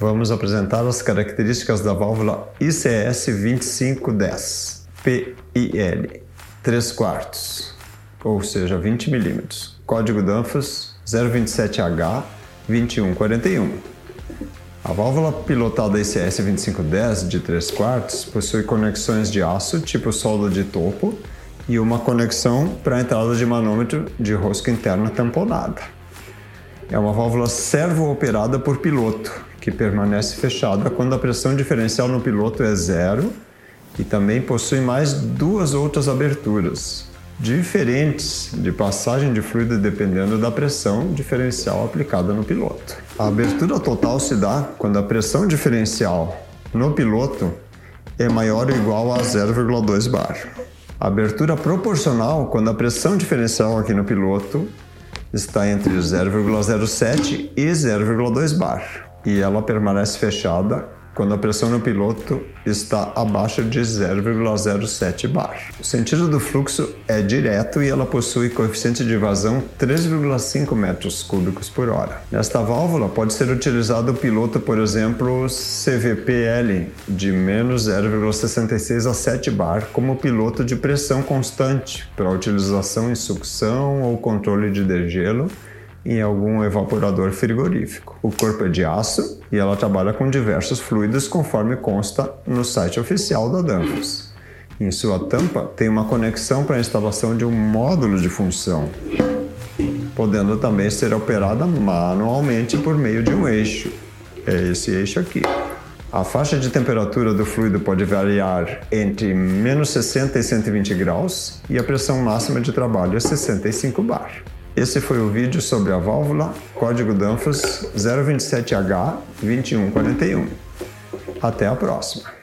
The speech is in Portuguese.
Vamos apresentar as características da válvula ICS 2510 PIL 3 quartos, ou seja, 20 milímetros. Código Danfoss 027H 2141. A válvula pilotada ICS 2510 de 3 quartos possui conexões de aço tipo solda de topo e uma conexão para a entrada de manômetro de rosca interna tamponada. É uma válvula servo-operada por piloto, que permanece fechada quando a pressão diferencial no piloto é zero e também possui mais duas outras aberturas, diferentes de passagem de fluido dependendo da pressão diferencial aplicada no piloto. A abertura total se dá quando a pressão diferencial no piloto é maior ou igual a 0,2 bar. A abertura proporcional quando a pressão diferencial aqui no piloto está entre 0,07 e 0,2 bar e ela permanece fechada quando a pressão no piloto está abaixo de 0,07 bar. O sentido do fluxo é direto e ela possui coeficiente de vazão 3,5 metros cúbicos por hora. Nesta válvula pode ser utilizado o piloto, por exemplo, CVPL de menos 0,66 a 7 bar como piloto de pressão constante para utilização em sucção ou controle de degelo em algum evaporador frigorífico. O corpo é de aço e ela trabalha com diversos fluidos conforme consta no site oficial da Danfoss. Em sua tampa tem uma conexão para a instalação de um módulo de função, podendo também ser operada manualmente por meio de um eixo. É esse eixo aqui. A faixa de temperatura do fluido pode variar entre menos 60 e 120 graus e a pressão máxima de trabalho é 65 bar. Esse foi o vídeo sobre a válvula código Danfoss 027H2141. Até a próxima!